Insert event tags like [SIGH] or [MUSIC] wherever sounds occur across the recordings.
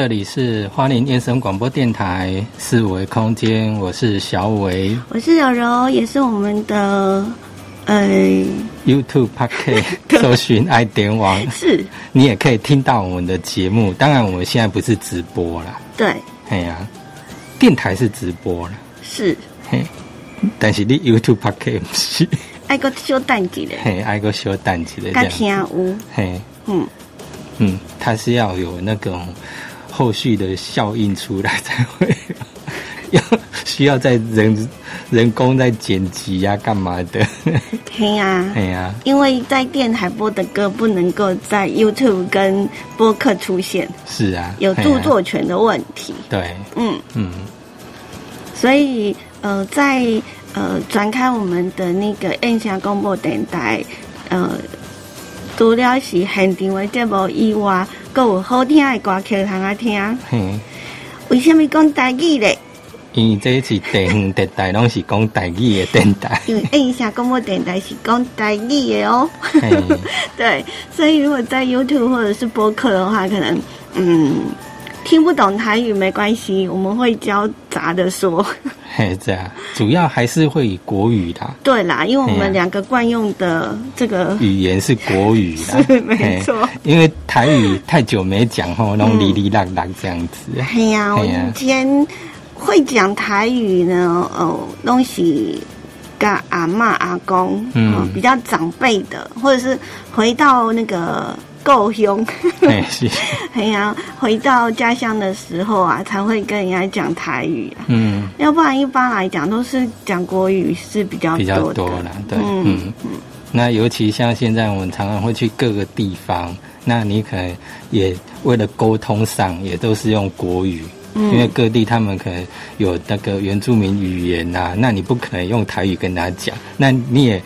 这里是花莲燕声广播电台四维空间，我是小伟，我是柔柔，也是我们的呃 YouTube p a c k e t 搜寻爱点网，是。你也可以听到我们的节目。当然，我们现在不是直播啦，对，哎呀，电台是直播了，是，嘿，但是你 YouTube p a c k e t 不是，爱个小淡季的，嘿，爱个小淡季的，噶听有，嘿，嗯。嗯，它是要有那种。后续的效应出来才会 [LAUGHS] 要需要在人人工在剪辑呀，干嘛的？嘿呀，嘿呀，因为在电台播的歌不能够在 YouTube 跟播客出现，是啊，有著作权的问题。对，嗯嗯，所以呃，在呃转开我们的那个印象广播电台，呃，除了是现场的节目以外。够有好听的歌曲通啊听，为什么讲台语嘞？因为这一次电电台拢是讲台语的电台，[LAUGHS] 因为印象广播电台是讲台语的哦。[LAUGHS] 对，所以如果在 YouTube 或者是播客的话，可能嗯听不懂台语没关系，我们会教杂的说。[LAUGHS] 嘿，这样主要还是会以国语的。对啦，因为我们两个惯用的这个语言是国语啦，是没错。因为台语太久没讲吼，那种哩哩啦啦这样子。哎呀，我今天会讲台语呢，哦，东西跟阿妈阿公，嗯，比较长辈的，或者是回到那个。够凶，[LAUGHS] 哎呀，回到家乡的时候啊，才会跟人家讲台语啊。嗯，要不然一般来讲都是讲国语是比较比较多的。对，嗯嗯。那尤其像现在我们常常会去各个地方，那你可能也为了沟通上也都是用国语，因为各地他们可能有那个原住民语言呐，那你不可能用台语跟他讲，那你也。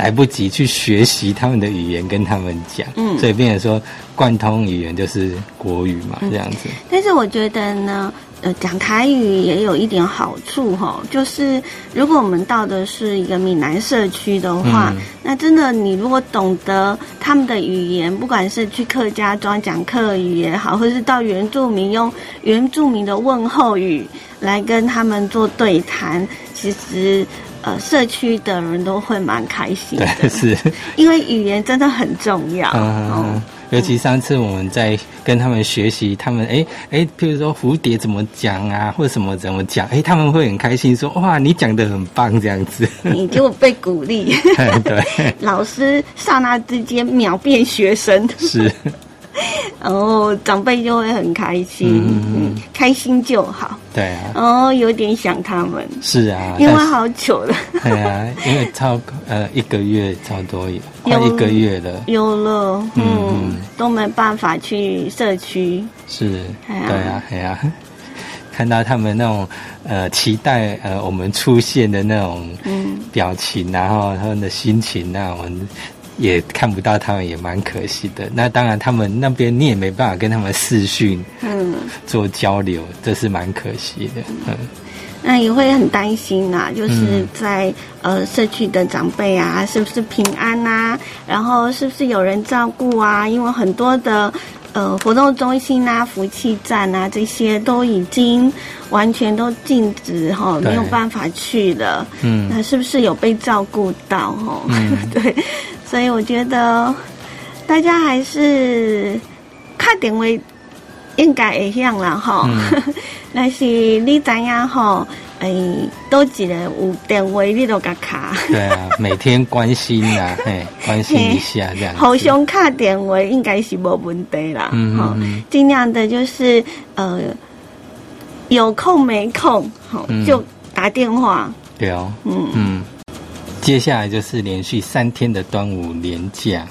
来不及去学习他们的语言跟他们讲，嗯，所以变成说贯通语言就是国语嘛，这样子。但是我觉得呢，呃，讲台语也有一点好处哈，就是如果我们到的是一个闽南社区的话，那真的你如果懂得他们的语言，不管是去客家庄讲客语也好，或是到原住民用原住民的问候语来跟他们做对谈，其实。呃，社区的人都会蛮开心的，是，[LAUGHS] 因为语言真的很重要。嗯，尤其上次我们在跟他们学习，他们哎哎，譬如说蝴蝶怎么讲啊，或者什么怎么讲，哎，他们会很开心，说哇，你讲的很棒，这样子。你就被鼓励，[LAUGHS] 对，老师刹那之间秒变学生，是。[LAUGHS] 然后长辈就会很开心，嗯，开心就好。对啊。然后有点想他们。是啊。因为好久了。对啊，因为超呃一个月差不多快一个月了。有了，嗯，都没办法去社区。是。对啊，对啊。[LAUGHS] 看到他们那种呃期待呃我们出现的那种嗯表情，然后他们的心情那种。也看不到他们，也蛮可惜的。那当然，他们那边你也没办法跟他们视讯，嗯，做交流，这是蛮可惜的。嗯，那也会很担心呐，就是在呃社区的长辈啊，是不是平安呐？然后是不是有人照顾啊？因为很多的呃活动中心啊、福气站啊这些都已经完全都禁止哈，没有办法去了。嗯，那是不是有被照顾到？哈，[LAUGHS] 对。所以我觉得大家还是看点位应该会向了哈，[LAUGHS] 但是你怎样哈？哎，都几个有点位你都甲卡。对啊，每天关心啊，[LAUGHS] 嘿，关心一下这样。互相卡点位应该是无问题啦，嗯，尽量的就是呃有空没空，好就打电话。对哦，嗯嗯。接下来就是连续三天的端午连假，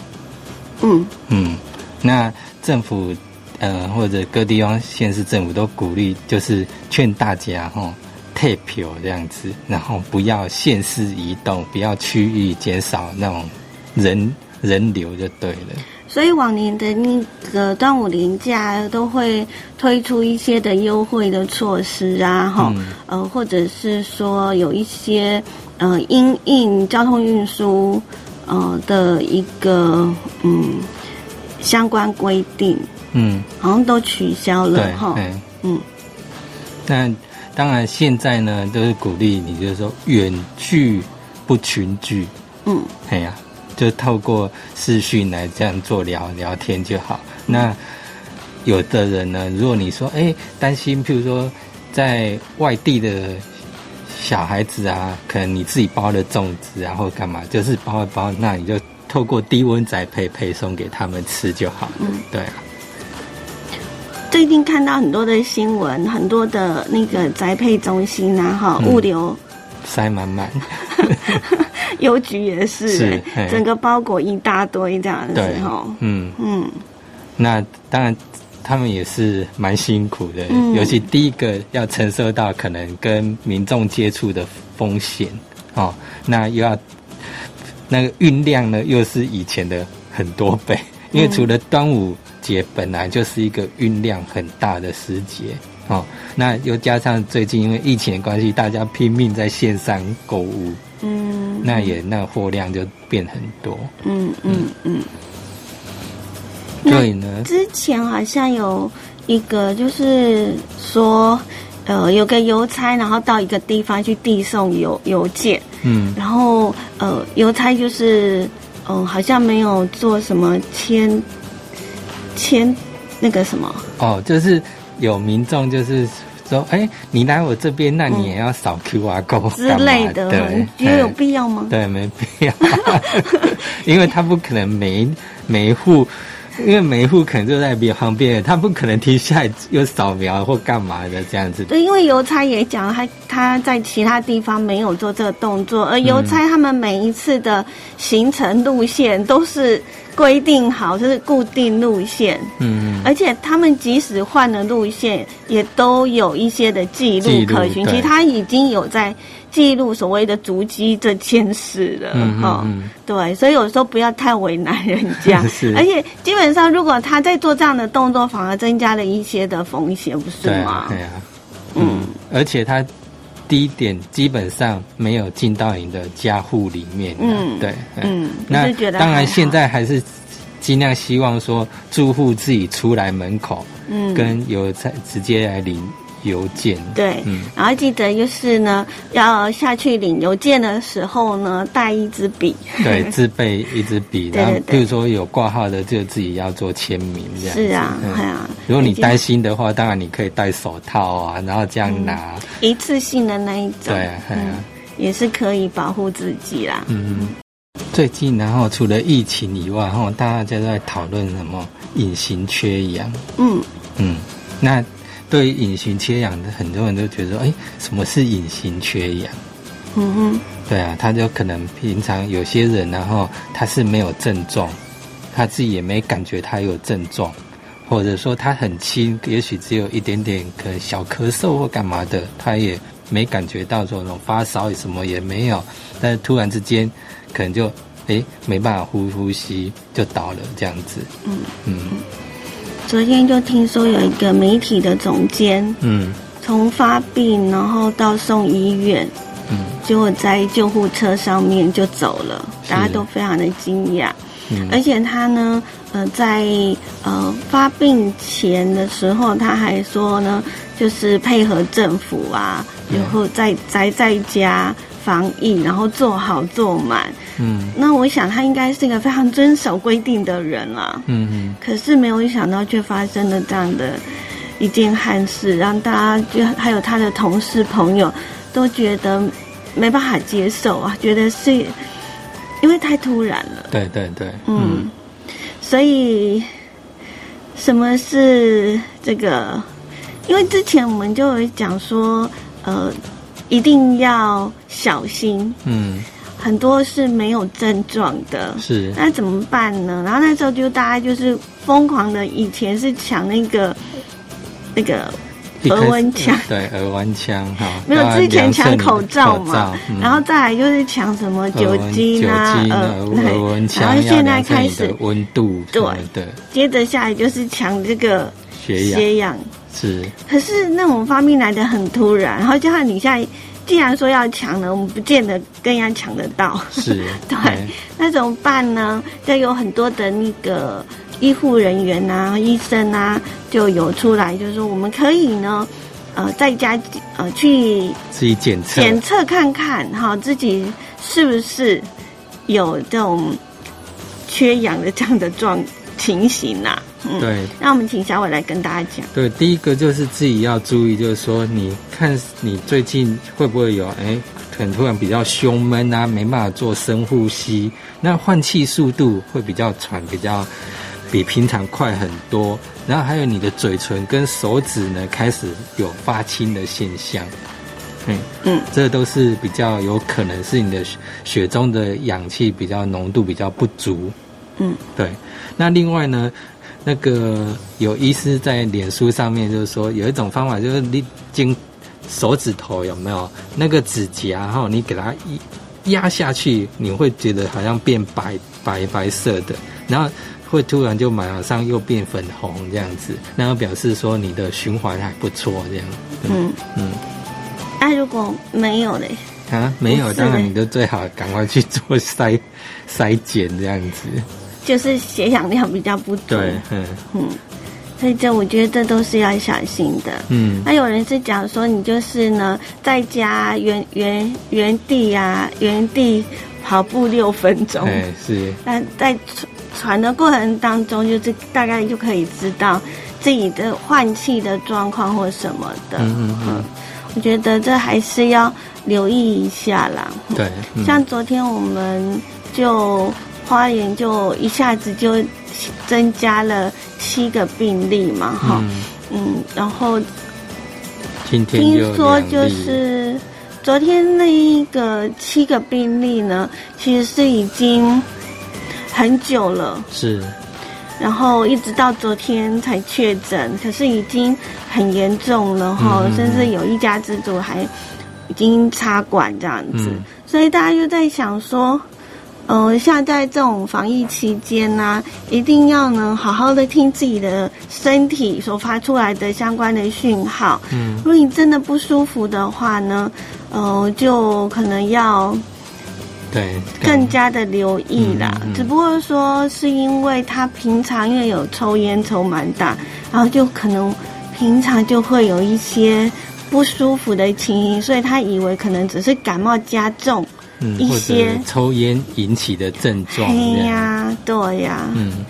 嗯嗯，那政府呃或者各地方县市政府都鼓励，就是劝大家哈退票这样子，然后不要县市移动，不要区域减少那种人人流就对了。所以往年的那个端午连假都会推出一些的优惠的措施啊，哈，呃，或者是说有一些。呃，因应交通运输呃的一个嗯相关规定，嗯，好像都取消了对，哈。嗯，嗯那当然现在呢，都是鼓励你，就是说远距不群聚，嗯哎呀，就透过视讯来这样做聊聊天就好。那有的人呢，如果你说哎担心，譬如说在外地的小孩子啊，可能你自己包的粽子啊，或干嘛，就是包一包，那你就透过低温宅配配送给他们吃就好了。嗯对啊，最近看到很多的新闻，很多的那个宅配中心啊，哈，嗯物流塞满满。[LAUGHS] 邮局也是，是整个包裹一大堆这样子对哈。，嗯。嗯那当然，他们也是蛮辛苦的，嗯。尤其第一个要承受到可能跟民众接触的风险哦，那又要那个运量呢，又是以前的很多倍，因为除了端午节本来就是一个运量很大的时节哦，那又加上最近因为疫情的关系，大家拼命在线上购物，嗯，那也那货量就变很多，嗯嗯嗯。以呢，之前好像有一个，就是说，呃，有个邮差，然后到一个地方去递送邮邮件，嗯。然后呃，邮差就是，嗯、好像没有做什么签签那个什么，哦，就是有民众就是说，哎、你来我这边，那你也要扫 QR code 嗯之类的，对你，觉得有哎必要吗？对，没必要，[LAUGHS] 因为他不可能每一每一户，因为每一户可能就在边旁边，他不可能停下来又扫描或干嘛的这样子。对，因为邮差也讲，他他在其他地方没有做这个动作，而邮差他们每一次的行程路线都是规定好，就是固定路线，嗯，而且他们即使换了路线，也都有一些的记录可循。其实他已经有在记录所谓的足迹这件事了，嗯哈、对，所以有时候不要太为难人家。[LAUGHS] 是，而且基本上如果他在做这样的动作，反而增加了一些的风险，不是对吗？对啊，嗯，而且他第一点基本上没有进到你的家户里面，嗯对，嗯。那当然现在还是尽量希望说住户自己出来门口，嗯。跟有在直接来领邮件，对，嗯然后记得就是呢，要下去领邮件的时候呢，带一支笔。对，[LAUGHS] 自备一支笔，然后对对对比如说有挂号的，就自己要做签名这样。是啊，嗯哎呀，如果你担心的话，当然你可以戴手套啊，然后这样拿，一次性的那一种，对啊，也是可以保护自己啦。嗯。最近，然后除了疫情以外，哈，大家都在讨论什么隐形缺氧。嗯嗯，那对于隐形缺氧的很多人都觉得，哎，什么是隐形缺氧？嗯哼，对啊，他就可能平常有些人，然后他是没有症状，他自己也没感觉他有症状，或者说他很轻，也许只有一点点可能小咳嗽或干嘛的，他也没感觉到说那种发烧什么也没有，但是突然之间可能就诶没办法呼呼吸就倒了这样子。嗯嗯昨天就听说有一个媒体的总监嗯。从发病，然后到送医院，嗯。结果在救护车上面就走了，大家都非常的惊讶。嗯。而且他呢，呃，在呃发病前的时候，他还说呢，就是配合政府啊，嗯。然后在宅在家防疫，然后做好做满。嗯那我想他应该是一个非常遵守规定的人啦。嗯嗯可是没有想到，却发生了这样的一件憾事，让大家就还有他的同事朋友都觉得没办法接受啊，觉得是因为太突然了。对对对，嗯，所以什么是这个？因为之前我们就有讲说，呃，一定要小心，嗯。很多是没有症状的。是。那怎么办呢？然后那时候就大家就是疯狂的，以前是抢那个那个额温枪。对额温枪哈，[LAUGHS] 没有之前抢口罩嘛，嗯。然后再来就是抢什么酒精啊，呃，额温枪，然后现在开始温度什么的，接着下来就是抢这个血氧。血氧，是。可是那种发病来的很突然，然后加上你现在既然说要抢呢，我们不见得跟人家抢得到，是，[LAUGHS] 对。哎那怎么办呢？就有很多的那个医护人员啊、医生啊，就有出来，就是说我们可以呢，呃，在家呃去自己检测，检测看看哈，自己是不是有这种缺氧的这样的状情形呐、嗯，对。那我们请小伟来跟大家讲。对，第一个就是自己要注意，就是说，你看你最近会不会有哎，可能突然比较胸闷啊，没办法做深呼吸，那换气速度会比较喘，比较比平常快很多。然后还有你的嘴唇跟手指呢，开始有发青的现象。嗯嗯，这都是比较有可能是你的血血中的氧气比较浓度比较不足。嗯，对。那另外呢，那个有医师在脸书上面就是说，有一种方法就是你经手指头有没有那个指甲哈，你给它一压下去，你会觉得好像变白白白色的，然后会突然就马上又变粉红这样子，那表示说你的循环还不错这样。嗯嗯。那、如果没有嘞？啊，没有，当然你就最好赶快去做筛筛检这样子。就是血氧量比较不足。对，嗯嗯，所以这我觉得这都是要小心的。嗯那有人是讲说，你就是呢，在家原原原地啊，原地跑步六分钟。哎是，那在传传的过程当中，就是大概就可以知道自己的换气的状况或什么的。嗯嗯嗯，我觉得这还是要留意一下啦。对，嗯像昨天我们就花莲就一下子就增加了七个病例嘛，哈、嗯，嗯，然后今天听说就是昨天那一个七个病例呢，其实是已经很久了，是，然后一直到昨天才确诊，可是已经很严重了哈，甚至有一家之主还已经插管这样子，嗯。所以大家就在想说。呃，像在这种防疫期间呢、一定要呢好好的听自己的身体所发出来的相关的讯号。嗯如果你真的不舒服的话呢，呃，就可能要对，更加的留意啦。嗯嗯嗯只不过说是因为他平常因为有抽烟抽蛮大，然后就可能平常就会有一些不舒服的情形，所以他以为可能只是感冒加重。嗯，一些抽烟引起的症状嘿这样，呀，对呀，嗯。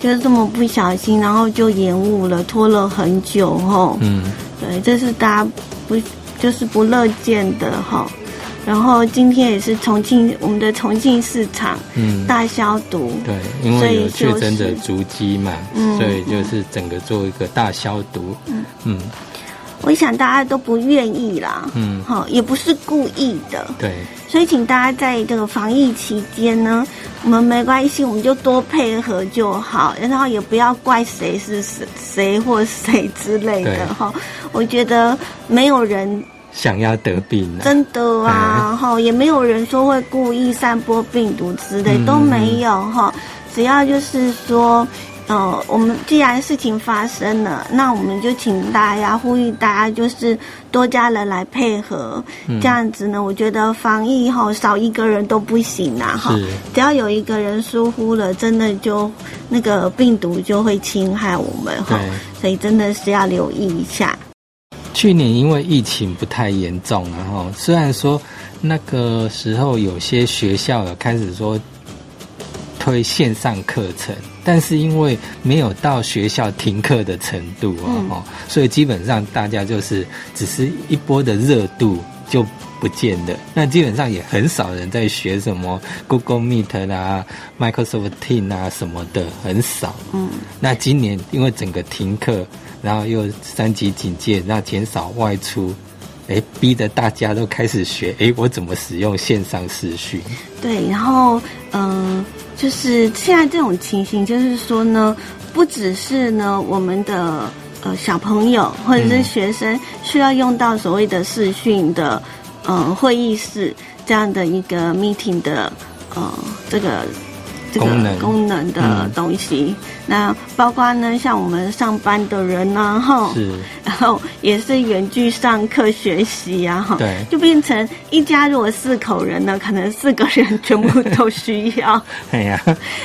就是这么不小心，然后就延误了，拖了很久吼。嗯。对，这是大家不就是不乐见的哈。然后今天也是重庆我们的重庆市场嗯，大消毒，对，因为有确诊者就是足迹嘛，嗯所以就是整个做一个大消毒，嗯。嗯我想大家都不愿意啦，嗯，好，也不是故意的，对，所以请大家在这个防疫期间呢，我们没关系，我们就多配合就好，然后也不要怪谁是谁谁或谁之类的哈。我觉得没有人想要得病啊，真的啊，嗯哈、也没有人说会故意散播病毒之类，嗯。都没有哈。只要就是说，呃，我们既然事情发生了，那我们就请大家呼吁大家，就是多家人来配合，嗯这样子呢，我觉得防疫哈少一个人都不行啊哈。是，只要有一个人疏忽了，真的就那个病毒就会侵害我们哈对。所以真的是要留意一下。去年因为疫情不太严重，然后虽然说那个时候有些学校有开始说推线上课程，但是因为没有到学校停课的程度哦，所以基本上大家就是只是一波的热度就不见了。那基本上也很少人在学什么 Google Meet 啦、Microsoft Teams 啊什么的，很少。嗯，那今年因为整个停课，然后又三级警戒，那减少外出，哎，逼得大家都开始学，哎，我怎么使用线上视讯？对，然后嗯、呃就是现在这种情形，就是说呢，不只是呢我们的呃小朋友或者是学生需要用到所谓的视讯的呃会议室这样的一个 meeting 的呃这个这个功能。功能的嗯。东西，那包括呢，像我们上班的人呢，哈，是，然后也是远距上课学习啊，哈，对，就变成一家如果四口人呢，可能四个人全部都需要。[LAUGHS] 哎呀，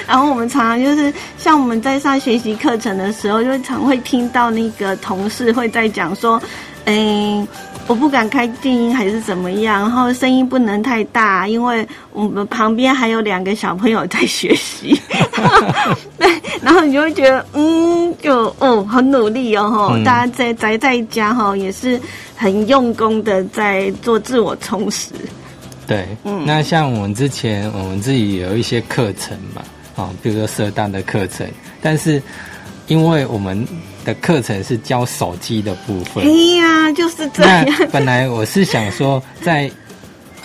然后我们常常就是像我们在上学习课程的时候，就常会听到那个同事会在讲说，哎。我不敢开静音还是怎么样，然后声音不能太大，因为我们旁边还有两个小朋友在学习。对，然后你就会觉得，嗯，就哦，很努力哦，哈，大家在宅在家哈，也是很用功的在做自我充实。对，嗯，那像我们之前我们自己有一些课程嘛，啊，比如说社大的课程，但是因为我们。的课程是教手机的部分。哎呀，就是这样。本来我是想说，在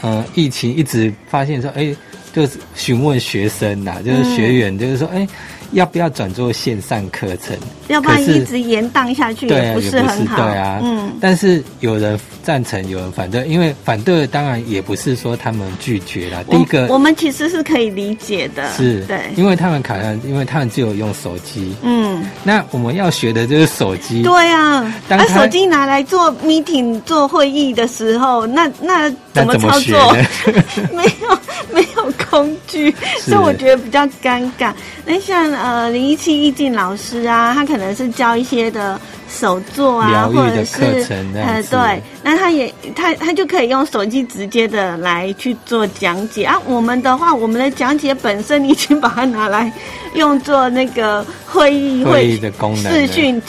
呃疫情一直发现说，哎，就是询问学生呐，就是学员，就是说，哎。要不要转做线上课程？要不然一直延宕下去也不是很好。对啊，嗯。但是有人赞成，有人反对。因为反对当然也不是说他们拒绝了。第一个，我们其实是可以理解的。是，对。因为他们可能，因为他们只有用手机。嗯。那我们要学的就是手机。对啊。那手机拿来做 meeting、做会议的时候，那那怎么操作？[LAUGHS] 没有工具，所以我觉得比较尴尬。那像。呃，林一七易静老师啊，他可能是教一些的手作啊，或者是呃，对，那他也他他就可以用手机直接的来去做讲解啊。我们的话，我们的讲解本身你已经把它拿来用作那个会议会议的功能视讯，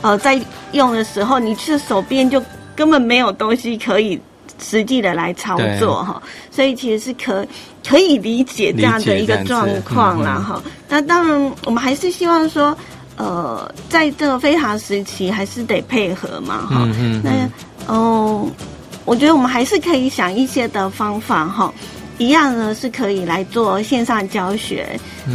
呃，在用的时候，你是手边就根本没有东西可以实际的来操作哈，所以其实是可。可以理解这样的一个状况啦，哈。那当然，我们还是希望说，呃，在这个非常时期，还是得配合嘛，哈。那哦，我觉得我们还是可以想一些的方法，哈。一样呢，是可以来做线上教学。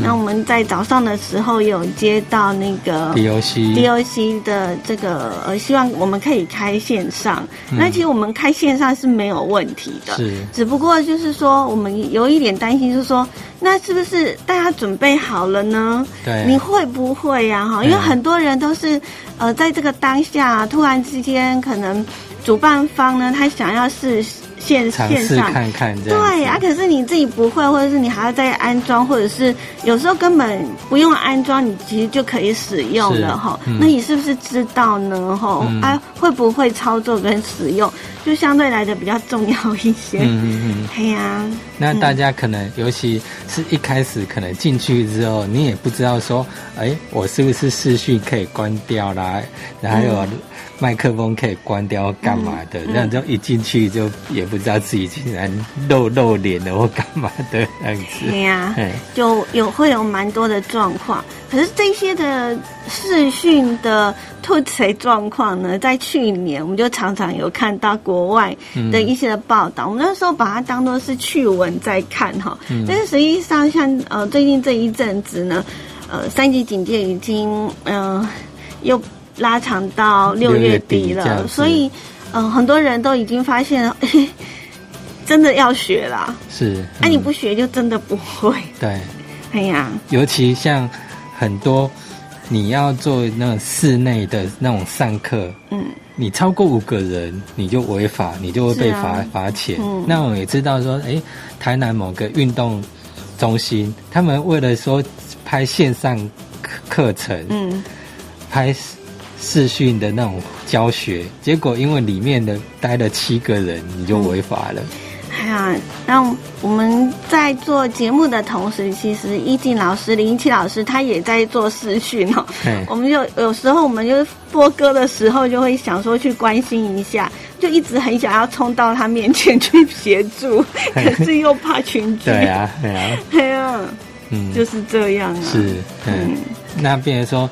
那我们在早上的时候有接到那个 DOC DOC 的这个呃，希望我们可以开线上。那其实我们开线上是没有问题的，是。只不过就是说，我们有一点担心，就是说，那是不是大家准备好了呢？对。你会不会呀？哈，因为很多人都是呃，在这个当下突然之间，可能主办方呢，他想要是。线线上看看对啊，可是你自己不会，或者是你还要再安装，或者是有时候根本不用安装，你其实就可以使用了哈。那你是不是知道呢？哈，啊，会不会操作跟使用，就相对来的比较重要一些。嗯嗯嗯，对呀。那大家可能，尤其是一开始可能进去之后，你也不知道说，哎，我是不是视讯可以关掉啦？然后。麦克风可以关掉干嘛的？这样就一进去就也不知道自己竟然露露脸了或干嘛的样子。对呀，就有会有蛮多的状况。可是这些的视讯的吐槽状况呢，在去年我们就常常有看到国外的一些的报道。我们那时候把它当做是趣闻在看哈。但是实际上，像呃最近这一阵子呢，呃三级警戒已经嗯又。拉长到六月底了，所以，嗯，很多人都已经发现，[LAUGHS] 真的要学啦。是，哎，你不学就真的不会。对，[LAUGHS] 哎呀，尤其像很多你要做那种室内的那种上课，嗯，你超过五个人，你就违法，你就会被罚罚钱。嗯那我也知道说，哎，台南某个运动中心，他们为了说拍线上课课程，嗯，拍。视讯的那种教学，结果因为里面的待了七个人，你就违法了。哎呀，那我们在做节目的同时，其实一静老师、林七老师他也在做视讯哦。我们就有时候我们就播歌的时候，就会想说去关心一下，就一直很想要冲到他面前去协助，可是又怕群聚。对啊，对啊，[LAUGHS] 对啊，嗯，就是这样啊。是，嗯，那变成说。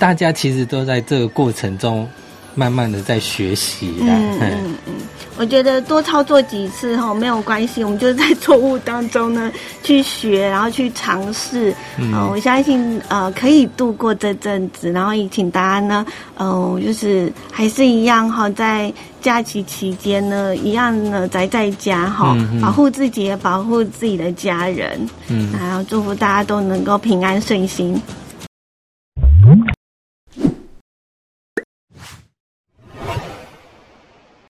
大家其实都在这个过程中，慢慢的在学习。嗯嗯嗯，我觉得多操作几次哈没有关系，我们就是在错误当中呢去学，然后去尝试。嗯，我相信呃可以度过这阵子，然后也请大家呢，嗯，就是还是一样哈，在假期期间呢，一样呢宅在家哈，保护自己，也保护自己的家人。嗯，然后祝福大家都能够平安顺心。